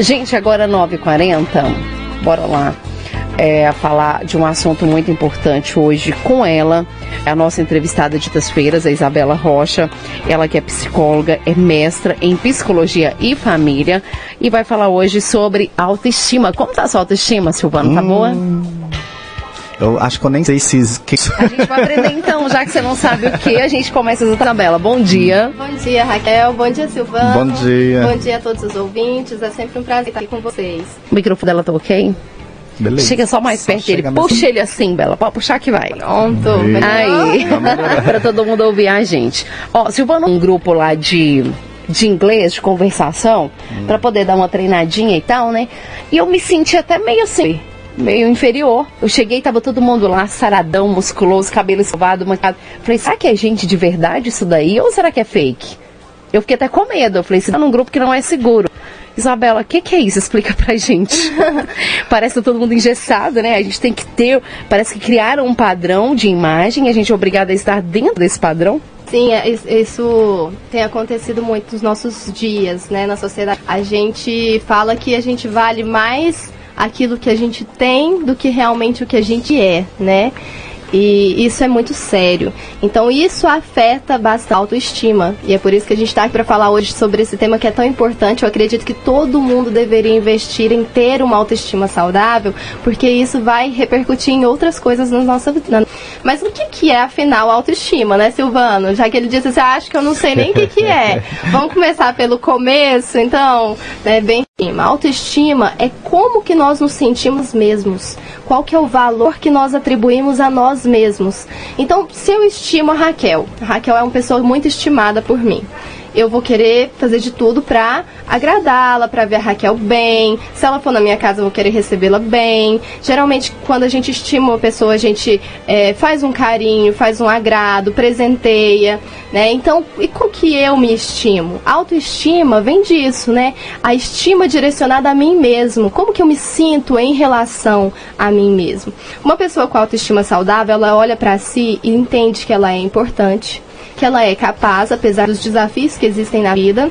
Gente agora 9h40, bora lá. É, falar de um assunto muito importante hoje com ela, a nossa entrevistada de das-feiras, a Isabela Rocha. Ela que é psicóloga, é mestra em psicologia e família e vai falar hoje sobre autoestima. Como tá sua autoestima, Silvano? Tá hum... boa? Eu acho que eu nem sei se. A gente vai aprender então, já que você não sabe o que, a gente começa a tabela. Bom dia. Bom dia, Raquel. Bom dia, Silvano. Bom dia. Bom dia a todos os ouvintes. É sempre um prazer estar aqui com vocês. O microfone dela tá ok? Beleza. Chega só mais só perto dele. Puxa mesmo. ele assim, Bela. Pode puxar que vai. Pronto. Aí. para todo mundo ouvir a gente. Ó, Silvano, um grupo lá de de inglês, de conversação, hum. para poder dar uma treinadinha e tal, né? E eu me senti até meio assim, meio inferior. Eu cheguei, tava todo mundo lá, saradão, musculoso, cabelo escovado, mancado. Falei, será que é gente de verdade isso daí ou será que é fake? Eu fiquei até com medo. Eu falei, você tá num grupo que não é seguro. Isabela, o que, que, é isso? Explica pra gente. parece que tá todo mundo engessado, né? A gente tem que ter. Parece que criaram um padrão de imagem e a gente é obrigado a estar dentro desse padrão. Sim, é, isso tem acontecido muito nos nossos dias, né, na sociedade. A gente fala que a gente vale mais aquilo que a gente tem do que realmente o que a gente é, né? E isso é muito sério. Então isso afeta bastante a autoestima. E é por isso que a gente está aqui para falar hoje sobre esse tema que é tão importante. Eu acredito que todo mundo deveria investir em ter uma autoestima saudável, porque isso vai repercutir em outras coisas na nossa vida. Mas o que, que é, afinal, autoestima, né, Silvano? Já que ele disse, você acha que eu não sei nem o que, que é. Vamos começar pelo começo, então, né, bem autoestima. Autoestima é como que nós nos sentimos mesmos. Qual que é o valor que nós atribuímos a nós mesmos. Então, se eu estimo a Raquel, a Raquel é uma pessoa muito estimada por mim eu vou querer fazer de tudo pra agradá-la, pra ver a Raquel bem. Se ela for na minha casa, eu vou querer recebê-la bem. Geralmente, quando a gente estima uma pessoa, a gente é, faz um carinho, faz um agrado, presenteia, né? Então, e com que eu me estimo? A autoestima vem disso, né? A estima direcionada a mim mesmo. Como que eu me sinto em relação a mim mesmo? Uma pessoa com autoestima saudável, ela olha para si e entende que ela é importante que ela é capaz, apesar dos desafios que existem na vida,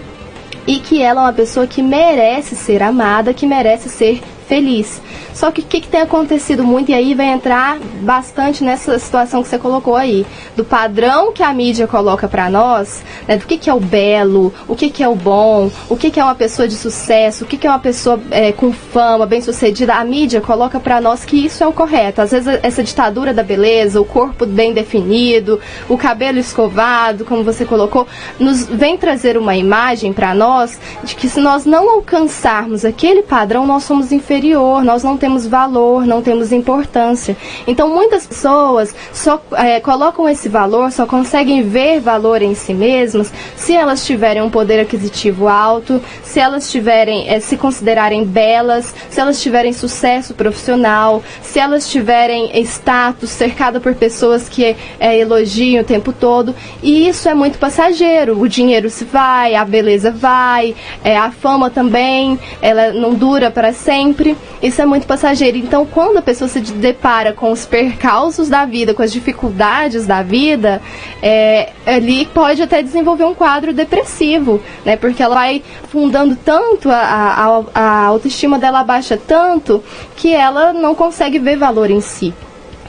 e que ela é uma pessoa que merece ser amada, que merece ser feliz. Só que o que, que, tem acontecido muito, e aí vai entrar bastante nessa situação que você colocou aí, do padrão que a mídia coloca para nós, né, do que, que é o belo, o que, que é o bom, o que, que é uma pessoa de sucesso, o que, que é uma pessoa é, com fama, bem sucedida. A mídia coloca para nós que isso é o correto. Às vezes essa ditadura da beleza, o corpo bem definido, o cabelo escovado, como você colocou, nos vem trazer uma imagem para nós de que se nós não alcançarmos aquele padrão, nós somos inferiores inferior, nós não temos valor, não temos importância. Então muitas pessoas só é, colocam esse valor, só conseguem ver valor em si mesmas se elas tiverem um poder aquisitivo alto, se elas tiverem, é, se considerarem belas, se elas tiverem sucesso profissional, se elas tiverem status cercada por pessoas que é, elogiam o tempo todo. E isso é muito passageiro. O dinheiro se vai, a beleza vai, é, a fama também, ela não dura para sempre sempre, isso é muito passageiro. Então, quando a pessoa se depara com os percalços da vida, com as dificuldades da vida, é, ali pode até desenvolver um quadro depressivo, né? Porque ela vai fundando tanto, a, a, a autoestima dela baixa tanto, que ela não consegue ver valor em si.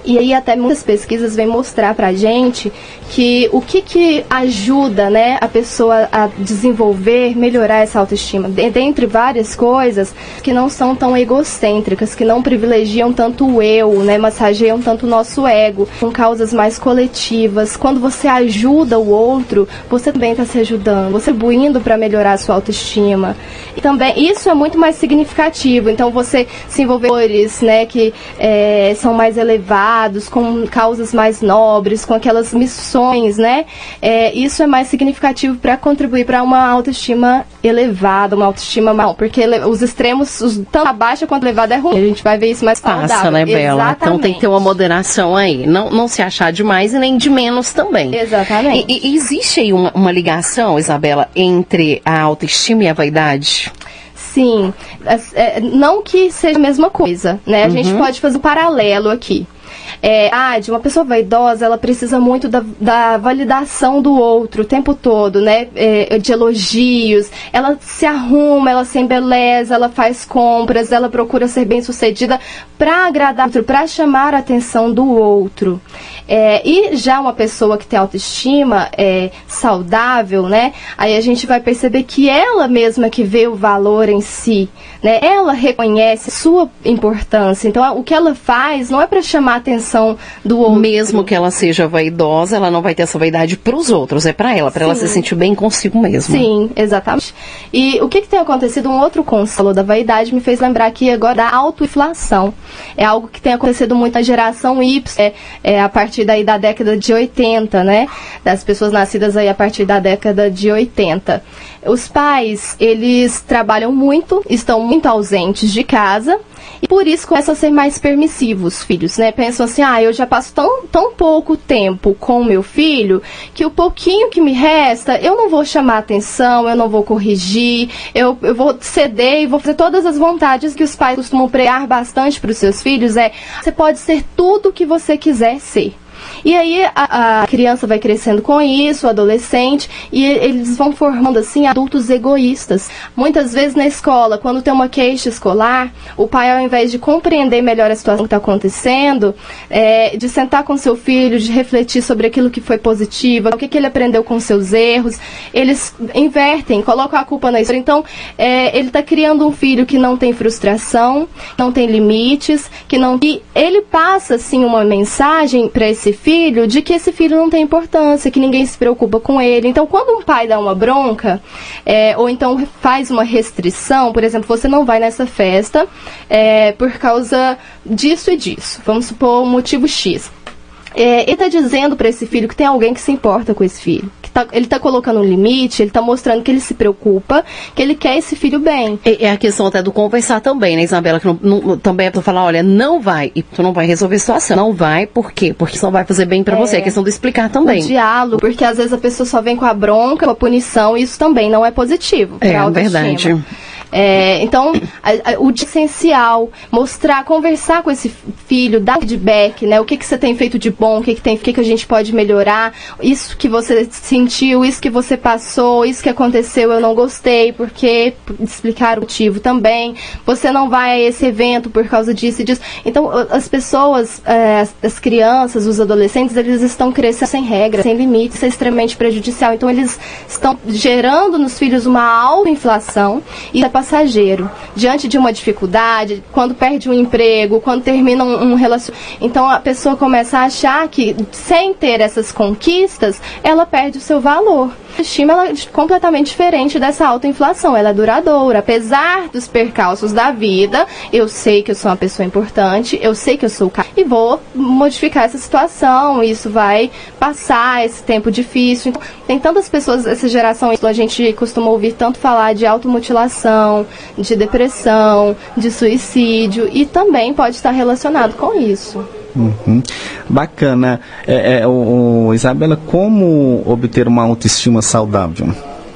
E aí até muitas pesquisas vêm mostrar pra gente que o que, que ajuda né, a pessoa a desenvolver, melhorar essa autoestima, dentre várias coisas que não são tão egocêntricas, que não privilegiam tanto o eu, né, massageiam tanto o nosso ego, com causas mais coletivas. Quando você ajuda o outro, você também está se ajudando, você contribuindo para melhorar a sua autoestima. E também isso é muito mais significativo. Então você se envolver né, que é, são mais com causas mais nobres, com aquelas missões né? É, isso é mais significativo para contribuir para uma autoestima elevada, uma autoestima mal, porque os extremos, os, tanto a baixa quanto a elevada é ruim. A gente vai ver isso mais Passa, saudável. né, Bela? Exatamente. Então tem que ter uma moderação aí. Não, não se achar demais e nem de menos também. Exatamente. E, e existe aí uma, uma ligação, Isabela, entre a autoestima e a vaidade? Sim, é, não que seja a mesma coisa, né? A uhum. gente pode fazer um paralelo aqui. É, ah, de uma pessoa vaidosa, ela precisa muito da, da validação do outro o tempo todo, né? É, de elogios. Ela se arruma, ela se embeleza, ela faz compras, ela procura ser bem sucedida para agradar outro, para chamar a atenção do outro. É, e já uma pessoa que tem autoestima é, saudável, né? Aí a gente vai perceber que ela mesma que vê o valor em si, né? Ela reconhece sua importância. Então, o que ela faz não é para chamar a atenção do outro. Mesmo que ela seja vaidosa, ela não vai ter essa vaidade para os outros, é para ela, para ela se sentir bem consigo mesma. Sim, exatamente. E o que, que tem acontecido? Um outro consolo da vaidade me fez lembrar aqui agora da autoinflação. É algo que tem acontecido muito na geração Y, é, é, a partir daí da década de 80, né? Das pessoas nascidas aí a partir da década de 80. Os pais, eles trabalham muito, estão muito ausentes de casa e por isso começam a ser mais permissivos, filhos, né? Pensam assim, ah, eu já passo tão, tão pouco tempo com meu filho que o pouquinho que me resta, eu não vou chamar atenção, eu não vou corrigir, eu, eu vou ceder e vou fazer todas as vontades que os pais costumam pregar bastante para os seus filhos. É, você pode ser tudo o que você quiser ser. E aí a, a, criança vai crescendo com isso, o adolescente, e eles vão formando assim adultos egoístas. Muitas vezes na escola, quando tem uma queixa escolar, o pai, ao invés de compreender melhor a situação que está acontecendo, é, de sentar com seu filho, de refletir sobre aquilo que foi positivo, o que, que ele aprendeu com seus erros, eles invertem, colocam a culpa na história. Então, é, ele está criando um filho que não tem frustração, não tem limites, que não. E ele passa assim uma mensagem para esse esse filho de que esse filho não tem importância, que ninguém se preocupa com ele. Então, quando um pai dá uma bronca, é, ou então faz uma restrição, por exemplo, você não vai nessa festa é, por causa disso e disso. Vamos supor um motivo X. É, ele está dizendo para esse filho que tem alguém que se importa com esse filho. Que tá, ele está colocando um limite, ele está mostrando que ele se preocupa, que ele quer esse filho bem. É, é a questão até do conversar também, né, Isabela? Que não, não, também é para falar, olha, não vai, e tu não vai resolver a situação. Não vai, por quê? Porque isso não vai fazer bem para é, você. É questão de explicar também. O diálogo, porque às vezes a pessoa só vem com a bronca, com a punição, e isso também não é positivo. É, verdade. É, então, a, a, o essencial, mostrar, conversar com esse filho, dar feedback, né? O que, que você tem feito de bom, o que, que tem, o que, que a gente pode melhorar, isso que você sentiu, isso que você passou, isso que aconteceu, eu não gostei, porque explicar o motivo também. Você não vai a esse evento por causa disso e disso. Então, as pessoas, é, as crianças, os adolescentes, eles estão crescendo sem regras, sem limites, isso é extremamente prejudicial. Então, eles estão gerando nos filhos uma alta inflação e passageiro. Diante de uma dificuldade, quando perde um emprego, quando termina um, um relacionamento. Então a pessoa começa a achar que, sem ter essas conquistas, ela perde o seu valor. Estima é completamente diferente dessa alta inflação. Ela é duradoura. Apesar dos percalços da vida, eu sei que eu sou uma pessoa importante, eu sei que eu sou cara e vou modificar essa situação. Isso vai passar esse tempo difícil. Então, tem tantas pessoas, essa geração, a gente costuma ouvir tanto falar de automutilação de depressão, de suicídio e também pode estar relacionado com isso. Uhum. Bacana. É, é, o, o, Isabela, como obter uma autoestima saudável?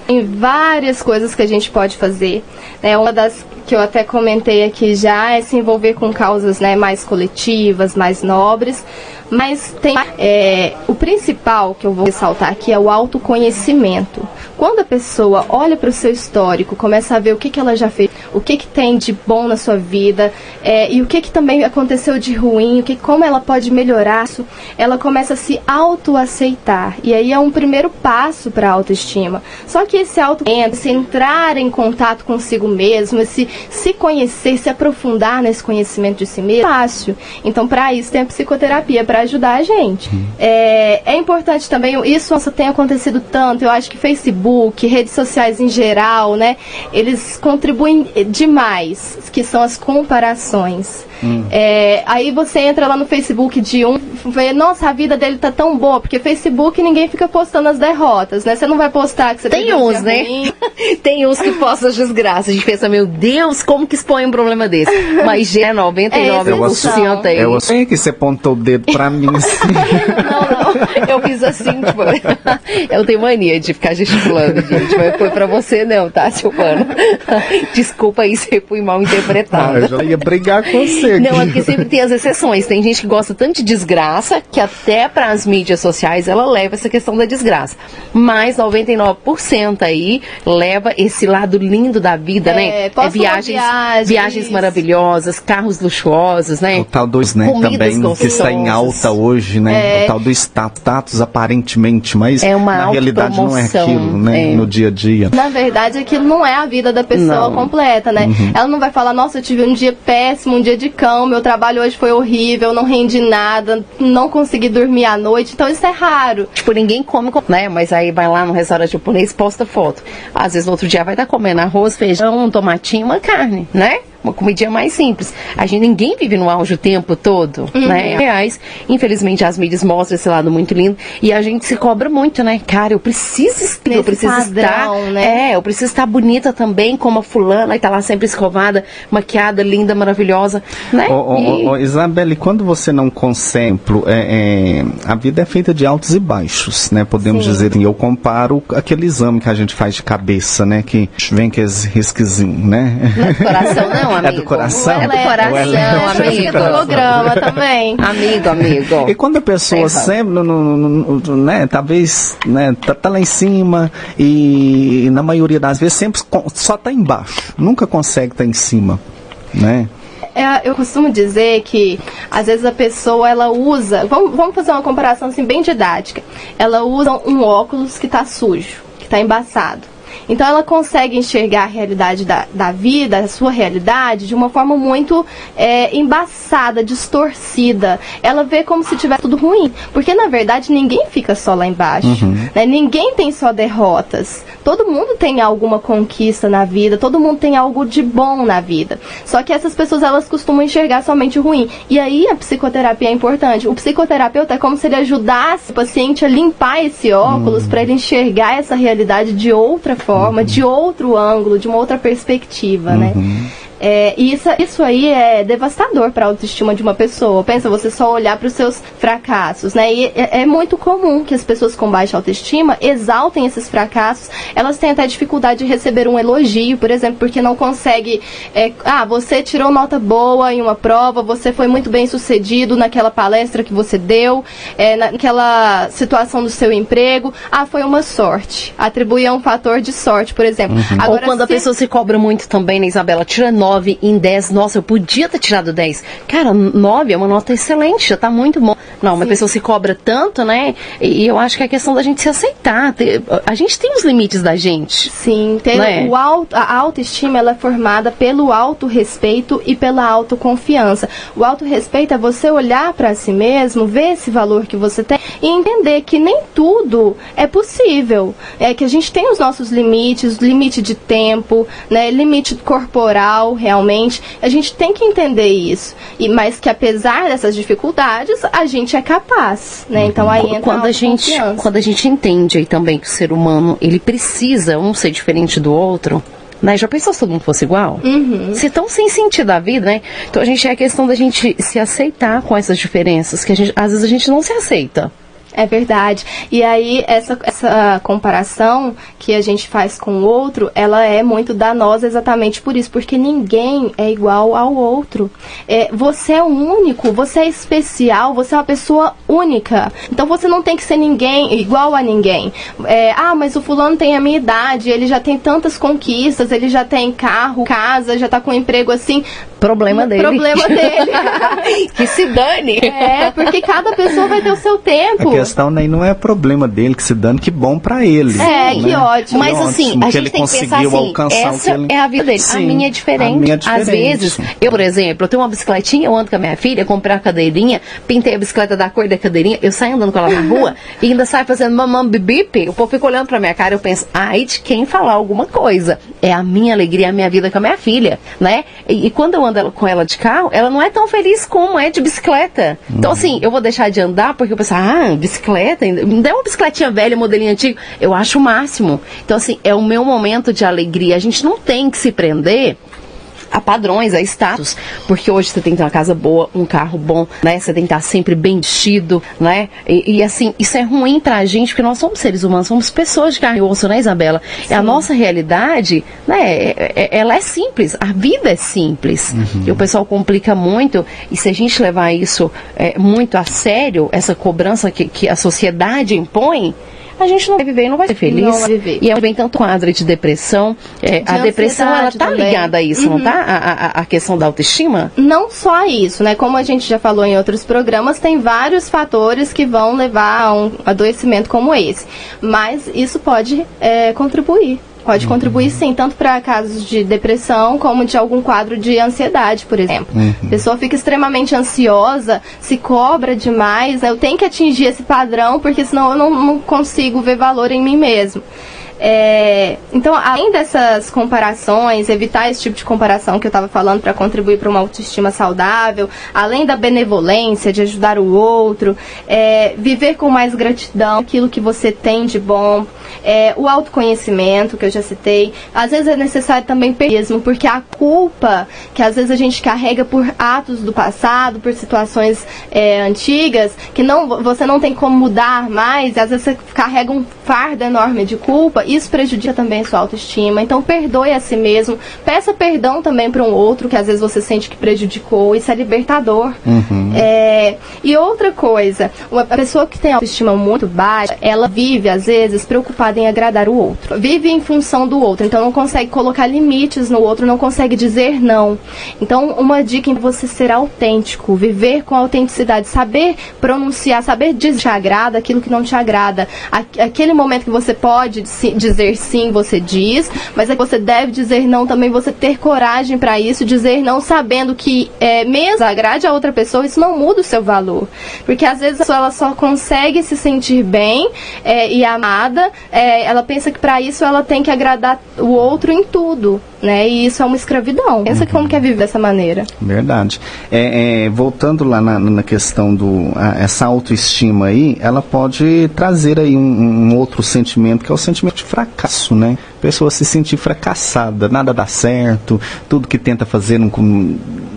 Tem várias coisas que a gente pode fazer. Né? Uma das que eu até comentei aqui já é se envolver com causas né, mais coletivas, mais nobres. Mas tem é, o principal que eu vou ressaltar aqui é o autoconhecimento. Quando a pessoa olha para o seu histórico, começa a ver o que, que ela já fez, o que, que tem de bom na sua vida é, e o que, que também aconteceu de ruim, o que, como ela pode melhorar isso, ela começa a se autoaceitar. E aí é um primeiro passo para a autoestima. Só que esse auto se entrar em contato consigo mesmo, esse se conhecer, se aprofundar nesse conhecimento de si mesmo, é fácil. Então, para isso tem a psicoterapia para ajudar a gente. É, é importante também, isso tem acontecido tanto, eu acho que Facebook, redes sociais em geral, né, eles contribuem demais, que são as comparações. Hum. É, aí você entra lá no Facebook de um, vê, nossa, a vida dele tá tão boa, porque Facebook ninguém fica postando as derrotas, né? Você não vai postar que você tem uns, né? tem uns que postam as desgraças. A gente pensa, meu Deus, como que expõe um problema desse? Mas já é 99% é, tem. É você que você apontou o dedo pra mim. Assim. não, não. eu fiz assim, tipo, eu tenho mania de ficar gesticulando, gente, mas foi pra você não, tá, Silvano? Desculpa aí se eu fui mal interpretado. Ah, eu já ia brigar com você. Não, é porque sempre tem as exceções. Tem gente que gosta tanto de desgraça que até para as mídias sociais ela leva essa questão da desgraça. Mas 99% aí leva esse lado lindo da vida, É, né? É viagens, viagens. viagens maravilhosas, carros luxuosos, né? O tal do né, Comidas também que está em gostosas. Alta hoje, né? O tal do status, aparentemente, mas É uma na realidade não é aquilo, né? é. No dia a dia. Na verdade, aquilo não é a vida da pessoa Não. completa, né? Ela não vai falar, nossa, eu tive um dia péssimo, um dia de cão, meu trabalho hoje foi horrível, não rendi nada, não consegui dormir à noite. Então isso é raro. Tipo, ninguém come, com- né? Mas aí vai lá no restaurante japonês, posta foto. Às vezes no outro dia vai estar comendo arroz, feijão, um tomatinho, uma carne, né? Uma comidinha mais simples. A gente, ninguém vive no auge o tempo todo, né? Reais. Infelizmente, as mídias mostram esse lado muito lindo. E a gente se cobra muito, né? Cara, eu preciso estar, eu preciso padrão, estar. né? É, eu preciso estar bonita também, como a fulana, que tá lá sempre escovada, maquiada, linda, maravilhosa, né? Ô, ô, E- ô, ô, Isabelle, quando você não contempla, é, é, a vida é feita de altos e baixos, né? Podemos Sim. dizer assim, eu comparo aquele exame que a gente faz de cabeça, né? Que vem com esse risquezinho, né? Não é do coração, não, amigo? É do coração? É do coração, é do amigo. holograma também. Amigo, amigo. E quando a pessoa sempre, no, no- no- no- né, talvez, né, tá, tá lá em cima e na maioria das vezes sempre só tá embaixo, nunca consegue estar em cima, né? É, eu costumo dizer que às vezes a pessoa ela usa, vamos, vamos fazer uma comparação assim bem didática. Ela usa um óculos que está sujo, que está embaçado. Então ela consegue enxergar a realidade da, da vida, a sua realidade, de uma forma muito é, embaçada, distorcida. Ela vê como se tivesse tudo ruim. Porque na verdade ninguém fica só lá embaixo. né? Ninguém tem só derrotas. Todo mundo tem alguma conquista na vida, todo mundo tem algo de bom na vida. Só que essas pessoas elas costumam enxergar somente o ruim. E aí a psicoterapia é importante. O psicoterapeuta é como se ele ajudasse o paciente a limpar esse óculos para ele enxergar essa realidade de outra forma, de outro ângulo, de uma outra perspectiva, né? É, e isso, isso aí é devastador para a autoestima de uma pessoa. Pensa, você só olhar para os seus fracassos, né? E é, é muito comum que as pessoas com baixa autoestima exaltem esses fracassos. Elas têm até dificuldade de receber um elogio, por exemplo, porque não consegue. é, ah, você tirou nota boa em uma prova, você foi muito bem sucedido naquela palestra que você deu, é, naquela situação do seu emprego. Ah, foi uma sorte. Atribuir a um fator de sorte, por exemplo. Ou quando a se- pessoa se cobra muito também, né, Isabela? Tira 9 em 10. Nossa, eu podia ter tirado 10. Cara, 9 é uma nota excelente, já tá muito bom. Não, uma pessoa se cobra tanto, né? E, eu acho que é questão da gente se aceitar. a gente tem os limites da gente. Sim, tem Né? o auto, a autoestima ela é formada pelo autorrespeito e pela autoconfiança. O autorrespeito é você olhar para si mesmo, ver esse valor que você tem e entender que nem tudo é possível. É que a gente tem os nossos limites, limite de tempo, né, limite corporal, realmente. A gente tem que entender isso. E mas que apesar dessas dificuldades, a gente é capaz, né? Então aí entra quando a gente autoconfiança. quando a gente entende aí também que o ser humano ele precisa um ser diferente do outro né? Já pensou se todo mundo fosse igual? Uhum. Ser tão sem sentido a vida, né? Então a gente é a questão da gente se aceitar com essas diferenças, que a gente, às vezes a gente não se aceita. É verdade. E aí, essa, essa comparação que a gente faz com o outro, ela é muito danosa exatamente por isso, porque ninguém é igual ao outro. É, você é único, você é especial, você é uma pessoa única. Então você não tem que ser ninguém igual a ninguém. É, ah, mas o fulano tem a minha idade, ele já tem tantas conquistas, ele já tem carro, casa, já tá com um emprego assim. Problema dele. Problema dele. que se dane. é, porque cada pessoa vai ter o seu tempo. A questão nem não é problema dele que se dando, que bom pra ele. É, que ótimo. Mas assim, a gente tem que pensar assim, essa ele- é a vida dele. a Sim, minha é a diferente. minha é Às diferente. vezes, eu, por exemplo, eu tenho uma bicicletinha, eu ando com a minha filha, comprei uma cadeirinha, pintei a bicicleta da cor da cadeirinha, eu saio andando com ela na rua e ainda saio fazendo mamam bibipe, o povo fica olhando pra minha cara, eu penso, ai de quem falar alguma coisa. É a minha alegria, a minha vida com a minha filha, né? E, e quando eu ando com ela de carro, ela não é tão feliz como é de bicicleta. Então, assim, eu vou deixar de andar porque eu penso, ah, bicicleta, ainda- dá uma bicicletinha velha, modelinho antigo, eu acho o máximo. Então, assim, é o meu momento de alegria. A gente não tem que se prender a padrões, a status, porque hoje você tem que ter uma casa boa, um carro bom, né? Você tem que estar sempre bem vestido, né? E, e assim, isso é ruim pra gente, porque nós somos seres humanos, somos pessoas de carne e osso, né, Isabela? Sim. A nossa realidade, né, é, é, ela é simples, a vida é simples. Uhum. E o pessoal complica muito, e se a gente levar isso é, muito a sério, essa cobrança que, que a sociedade impõe, a gente não vai viver e não vai ser feliz. Não vai viver. E é bem tanto quadro de depressão. É, de a depressão, ela tá também. ligada a isso, uhum. não tá? A, a, a, questão da autoestima? Não só isso, né? Como a gente já falou em outros programas, tem vários fatores que vão levar a um adoecimento como esse. Mas isso pode é, contribuir Pode contribuir sim, tanto para casos de depressão como de algum quadro de ansiedade, por exemplo. Uhum. A pessoa fica extremamente ansiosa, se cobra demais, eu tenho que atingir esse padrão porque senão eu não, não consigo ver valor em mim mesmo. É, então, além dessas comparações, evitar esse tipo de comparação que eu estava falando para contribuir para uma autoestima saudável, além da benevolência, de ajudar o outro, é, viver com mais gratidão aquilo que você tem de bom, é, o autoconhecimento, que eu já citei. Às vezes é necessário também mesmo, porque a culpa que às vezes a gente carrega por atos do passado, por situações é, antigas, que não, você não tem como mudar mais, às vezes você carrega um fardo enorme de culpa, isso prejudica também a sua autoestima. Então perdoe a si mesmo, peça perdão também para um outro que às vezes você sente que prejudicou, isso é libertador. Uhum. É, e outra coisa, uma pessoa que tem autoestima muito baixa, ela vive às vezes preocupada em agradar o outro, vive em função do outro, então não consegue colocar limites no outro, não consegue dizer não. Então uma dica é você ser autêntico, viver com autenticidade, saber pronunciar, saber dizer te agrada aquilo que não te agrada, aquele momento que você pode dizer sim, você diz, mas é que você deve dizer não também, você ter coragem para isso, dizer não sabendo que é, mesmo agrade a outra pessoa, isso não muda o seu valor. Porque às vezes ela só consegue se sentir bem é, e amada, é, ela pensa que para isso ela tem que agradar o outro em tudo né? E isso é uma escravidão. Pensa uhum. como quer viver dessa maneira. Verdade. É, é, voltando lá na, na questão do a, essa autoestima aí, ela pode trazer aí um, um, outro sentimento que é o sentimento de fracasso, né? A pessoa se sentir fracassada, nada dá certo, tudo que tenta fazer não,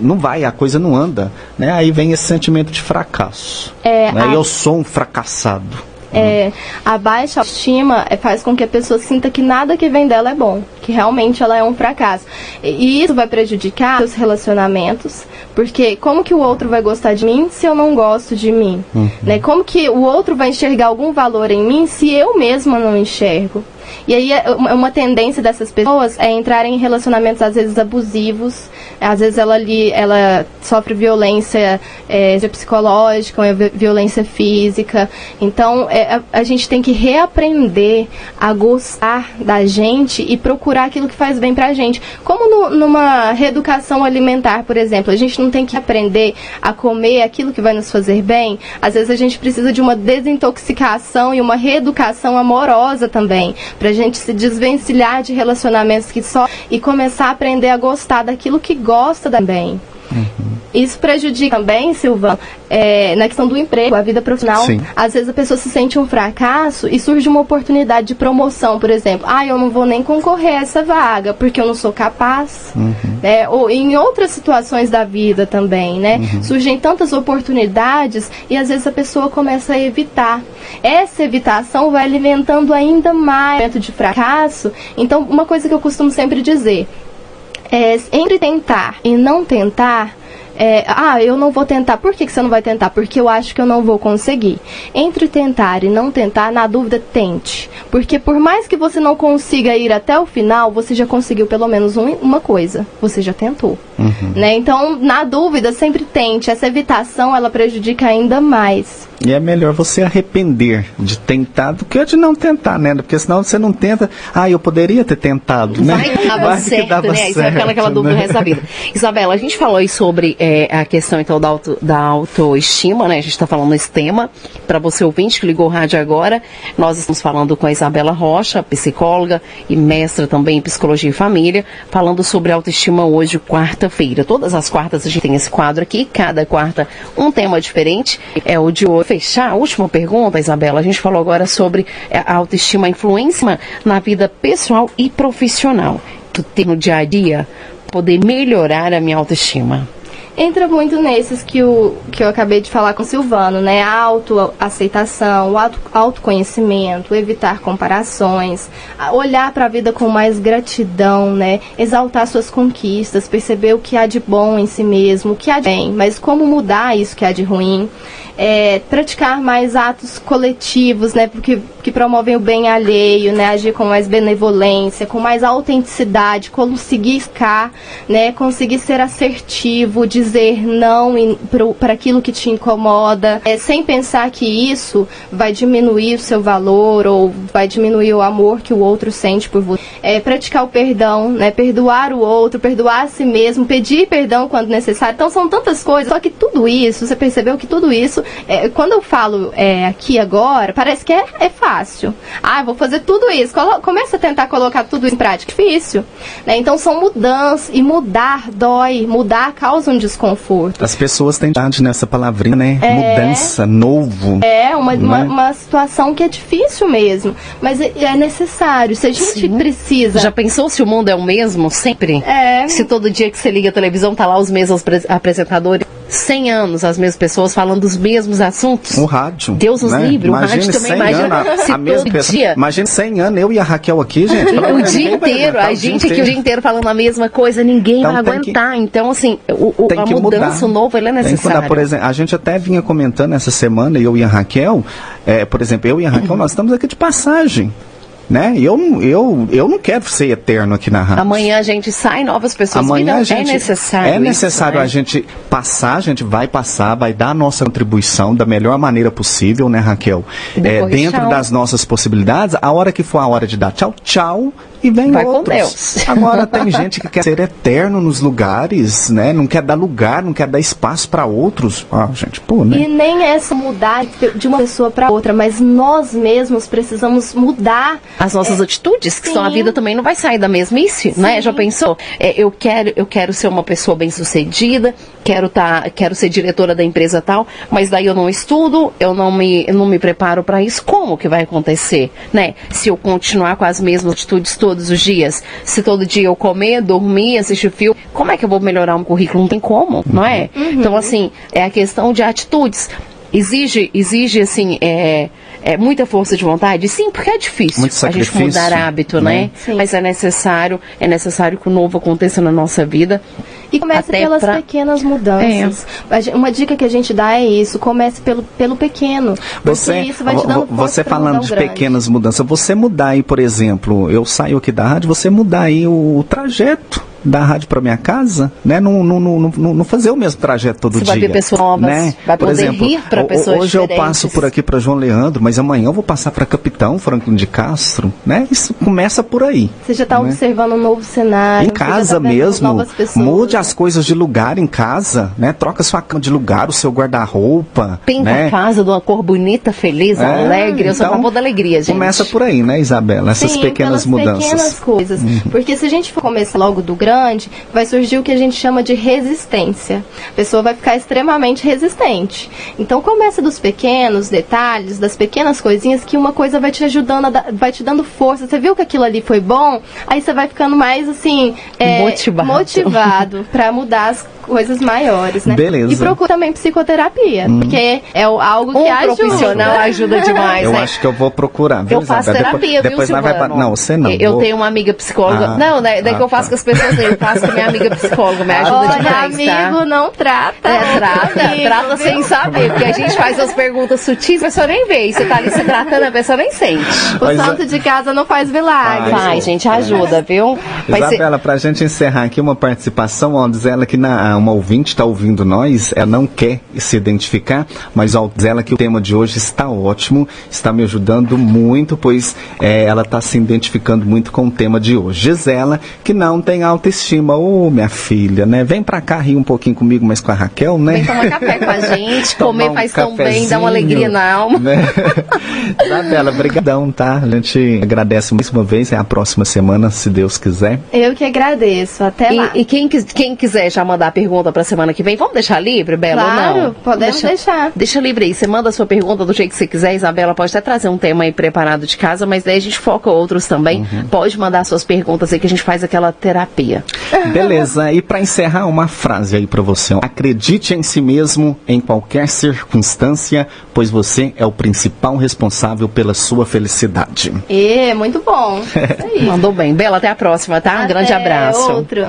não vai, a coisa não anda, né? Aí vem esse sentimento de fracasso. É, né? a... Eu sou um fracassado. É, a baixa autoestima é, faz com que a pessoa sinta que nada que vem dela é bom, que realmente ela é um fracasso. E isso vai prejudicar os relacionamentos, porque como que o outro vai gostar de mim se eu não gosto de mim? Uhum. Né? Como que o outro vai enxergar algum valor em mim se eu mesma não enxergo? E aí é uma tendência dessas pessoas é entrar em relacionamentos às vezes abusivos, às vezes ela ali ela sofre violência é, psicológica, violência física. Então é, a, a, gente tem que reaprender a gostar da gente e procurar aquilo que faz bem pra gente. Como no, numa reeducação alimentar, por exemplo, a gente não tem que aprender a comer aquilo que vai nos fazer bem. Às vezes a gente precisa de uma desintoxicação e uma reeducação amorosa também Pra gente se desvencilhar de relacionamentos que só e começar a aprender a gostar daquilo que gosta também. Uhum. Isso prejudica também, Silvão, é, na questão do emprego, a vida profissional. Sim. Às vezes a pessoa se sente um fracasso e surge uma oportunidade de promoção, por exemplo. Ah, eu não vou nem concorrer a essa vaga porque eu não sou capaz. Uhum. Né? Ou em outras situações da vida também, né? Uhum. Surgem tantas oportunidades e às vezes a pessoa começa a evitar. Essa evitação vai alimentando ainda mais o de fracasso. Então, uma coisa que eu costumo sempre dizer é, entre tentar e não tentar, é, ah, eu não vou tentar. Por que, que você não vai tentar? Porque eu acho que eu não vou conseguir. Entre tentar e não tentar, na dúvida, tente. Porque por mais que você não consiga ir até o final, você já conseguiu pelo menos um, uma coisa. Você já tentou. Uhum. Né? Então, na dúvida, sempre tente. Essa evitação, ela prejudica ainda mais. E é melhor você arrepender de tentar do que de não tentar, né? Porque senão você não tenta. Ah, eu poderia ter tentado, né? Vai que dava Vai certo, que dava né? Certo, Isso é aquela, aquela dúvida né? Isabela, a gente falou aí sobre é, a questão então da, auto, da autoestima, né? A gente está falando esse tema. Para você ouvinte que ligou o rádio agora, nós estamos falando com a Isabela Rocha, psicóloga e mestra também em psicologia e família, falando sobre autoestima hoje, quarta-feira. Todas as quartas a gente tem esse quadro aqui, cada quarta um tema diferente. É o de hoje fechar, a última pergunta, Isabela, a gente falou agora sobre a autoestima, a influência na vida pessoal e profissional. Tu tem no dia a dia, poder melhorar a minha autoestima? Entra muito nesses que, o, que eu acabei de falar com o Silvano, né? A autoaceitação, auto, autoconhecimento, evitar comparações, olhar para a vida com mais gratidão, né? Exaltar suas conquistas, perceber o que há de bom em si mesmo, o que há de bem, mas como mudar isso que há de ruim. É, praticar mais atos coletivos, né? Porque que promovem o bem alheio, né? Agir com mais benevolência, com mais autenticidade, conseguir ficar, né? Conseguir ser assertivo, dizer não para aquilo que te incomoda, é, sem pensar que isso vai diminuir o seu valor ou vai diminuir o amor que o outro sente por você. É, praticar o perdão, né? Perdoar o outro, perdoar a si mesmo, pedir perdão quando necessário. Então são tantas coisas. Só que tudo isso, você percebeu que tudo isso, é, quando eu falo é, aqui agora, parece que é, é fácil. Ah, vou fazer tudo isso. Colo começa a tentar colocar tudo em prática. Difícil. Né? Então são mudanças. E mudar dói. Mudar causa um desconforto. As pessoas têm idade nessa palavrinha, né? É, Mudança, novo. É, uma, né? uma, uma, situação que é difícil mesmo. Mas é, é necessário. Se a gente Sim. precisa. Já pensou se o mundo é o mesmo sempre? É. Se todo dia que você liga a televisão tá lá os mesmos apresentadores 100 anos as mesmas pessoas falando dos mesmos assuntos. O rádio. Deus nos né? livre, o rádio também imagina anos, se a, a mesma pessoa, dia. Imagina 100 anos, eu e a Raquel aqui, gente. o dia inteiro, a gente aqui o dia inteiro falando a mesma coisa, ninguém então, vai aguentar. Que, então, assim, o, o, a mudança, o novo, ele é necessário. Por exemplo, a gente até vinha comentando essa semana, eu e a Raquel, é, por exemplo, eu e a Raquel, nós estamos aqui de passagem né? Eu, eu, eu não quero ser eterno aqui na rádio. Amanhã a gente sai, novas pessoas Amanhã a gente, é necessário. É necessário isso, né? a gente passar, a gente vai passar, vai dar a nossa contribuição da melhor maneira possível, né, Raquel? É, dentro das nossas possibilidades, a hora que for a hora de dar tchau, tchau, e vem Vai outros. com Deus. Agora tem gente que quer ser eterno nos lugares, né? Não quer dar lugar, não quer dar espaço para outros. Ah, gente, pô, né? E nem é essa mudar de uma pessoa para outra, mas nós mesmos precisamos mudar as nossas é, atitudes, que sim. são a vida também não vai sair da mesmice, sim. né? Já pensou? É, eu quero, eu quero ser uma pessoa bem-sucedida, quero tá, quero ser diretora da empresa tal, mas daí eu não estudo, eu não me, eu não me preparo para isso. Como que vai acontecer, né? Se eu continuar com as mesmas atitudes todos os dias. Se todo dia eu comer, dormir, assistir filme, como é que eu vou melhorar um currículo? Não tem como, não é? Uhum. Então, assim, é a questão de atitudes. Exige, exige assim, é, é muita força de vontade? Sim, porque é difícil a gente mudar hábito, né? né? Mas é necessário, é necessário que o novo aconteça na nossa vida. E comece pelas pra... pequenas mudanças. É. Uma dica que a gente dá é isso, comece pelo, pelo pequeno. Você, isso vai te dando Você falando de grande. pequenas mudanças, você mudar aí, por exemplo, eu saio aqui da rádio, você mudar aí o, o trajeto da rádio para minha casa, né? Não, não, não, não, não fazer o mesmo trajeto todo Você dia. Vai ver pessoas novas, né? vai por exemplo, rir para pessoas Hoje diferentes. eu passo por aqui para João Leandro, mas amanhã eu vou passar para Capitão Franklin de Castro, né? Isso começa por aí. Você já está né? observando um novo cenário. Em casa tá mesmo, mude as coisas de lugar em casa, né? Troca sua cama de lugar, o seu guarda-roupa. Pinta né? a casa de uma cor bonita, feliz, é, alegre. Eu sou a então, favor da alegria, gente. Começa por aí, né, Isabela? Essas Sim, pequenas mudanças. pequenas coisas. Uhum. Porque se a gente for começar logo do grande, vai surgir o que a gente chama de resistência. A pessoa vai ficar extremamente resistente. Então começa dos pequenos detalhes, das pequenas coisinhas que uma coisa vai te ajudando, vai te dando força. Você viu que aquilo ali foi bom? Aí você vai ficando mais assim é, motivado, motivado para mudar as coisas maiores, né? Beleza. E procura também psicoterapia, hum. porque é algo que um ajuda. profissional ajuda demais. Eu acho que eu vou procurar. Viu, eu faço terapia, depois, viu, depois vai Não, você não. Eu vou... tenho uma amiga psicóloga. Ah, não, daí, daí ah, que eu faço tá. com as pessoas, eu faço com minha amiga psicóloga, me ajuda Olha, demais, amigo tá? não trata. É, trata, amigo, trata viu? sem saber, porque a gente faz as perguntas sutis, a pessoa nem vê. E você tá ali se tratando, a pessoa nem sente. O Mas, santo de casa não faz milagre. Faz, gente, ajuda, viu? Isabela, ser... pra gente encerrar aqui uma participação, ó, diz ela que na, uma ouvinte está ouvindo nós, ela não quer se identificar, mas ao dizer ela que o tema de hoje está ótimo, está me ajudando muito, pois é, ela está se identificando muito com o tema de hoje. Gisela, que não tem autoestima, ô oh, minha filha, né? Vem pra cá rir um pouquinho comigo, mas com a Raquel, né? Vem tomar café com a gente, comer um faz tão bem, dá uma alegria na alma. Né? Isabela, brigadão, tá? A gente agradece mais uma vez, é a próxima semana, se Deus quiser. Eu que agradeço, até e, lá. E quem, quem quiser já mandar pergunta pergunta pra semana que vem. Vamos deixar livre, Bela, Claro, ou não? podemos deixa, deixar. Deixa livre aí. Você manda a sua pergunta do jeito que você quiser. Isabela pode até trazer um tema aí preparado de casa, mas daí a gente foca outros também. Pode mandar suas perguntas aí que a gente faz aquela terapia. Beleza, e para encerrar, uma frase aí para você. Acredite em si mesmo em qualquer circunstância, pois você é o principal responsável pela sua felicidade. E muito bom. Isso aí. Mandou bem. Bela, até a próxima, tá? Um grande Até abraço. Outro.